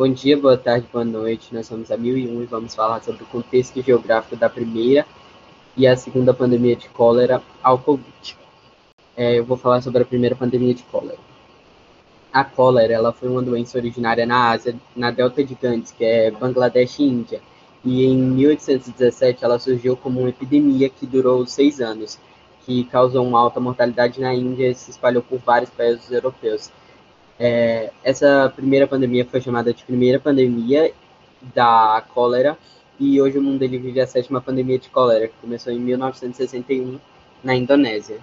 Bom dia, boa tarde, boa noite. Nós somos a 1001 e vamos falar sobre o contexto geográfico da primeira e a segunda pandemia de cólera ao Covid. É, eu vou falar sobre a primeira pandemia de cólera. A cólera ela foi uma doença originária na Ásia, na delta de Ganges, que é Bangladesh e Índia. E em 1817 ela surgiu como uma epidemia que durou seis anos, que causou uma alta mortalidade na Índia e se espalhou por vários países europeus. É, essa primeira pandemia foi chamada de primeira pandemia da cólera e hoje o mundo ele vive a sétima pandemia de cólera, que começou em 1961 na Indonésia.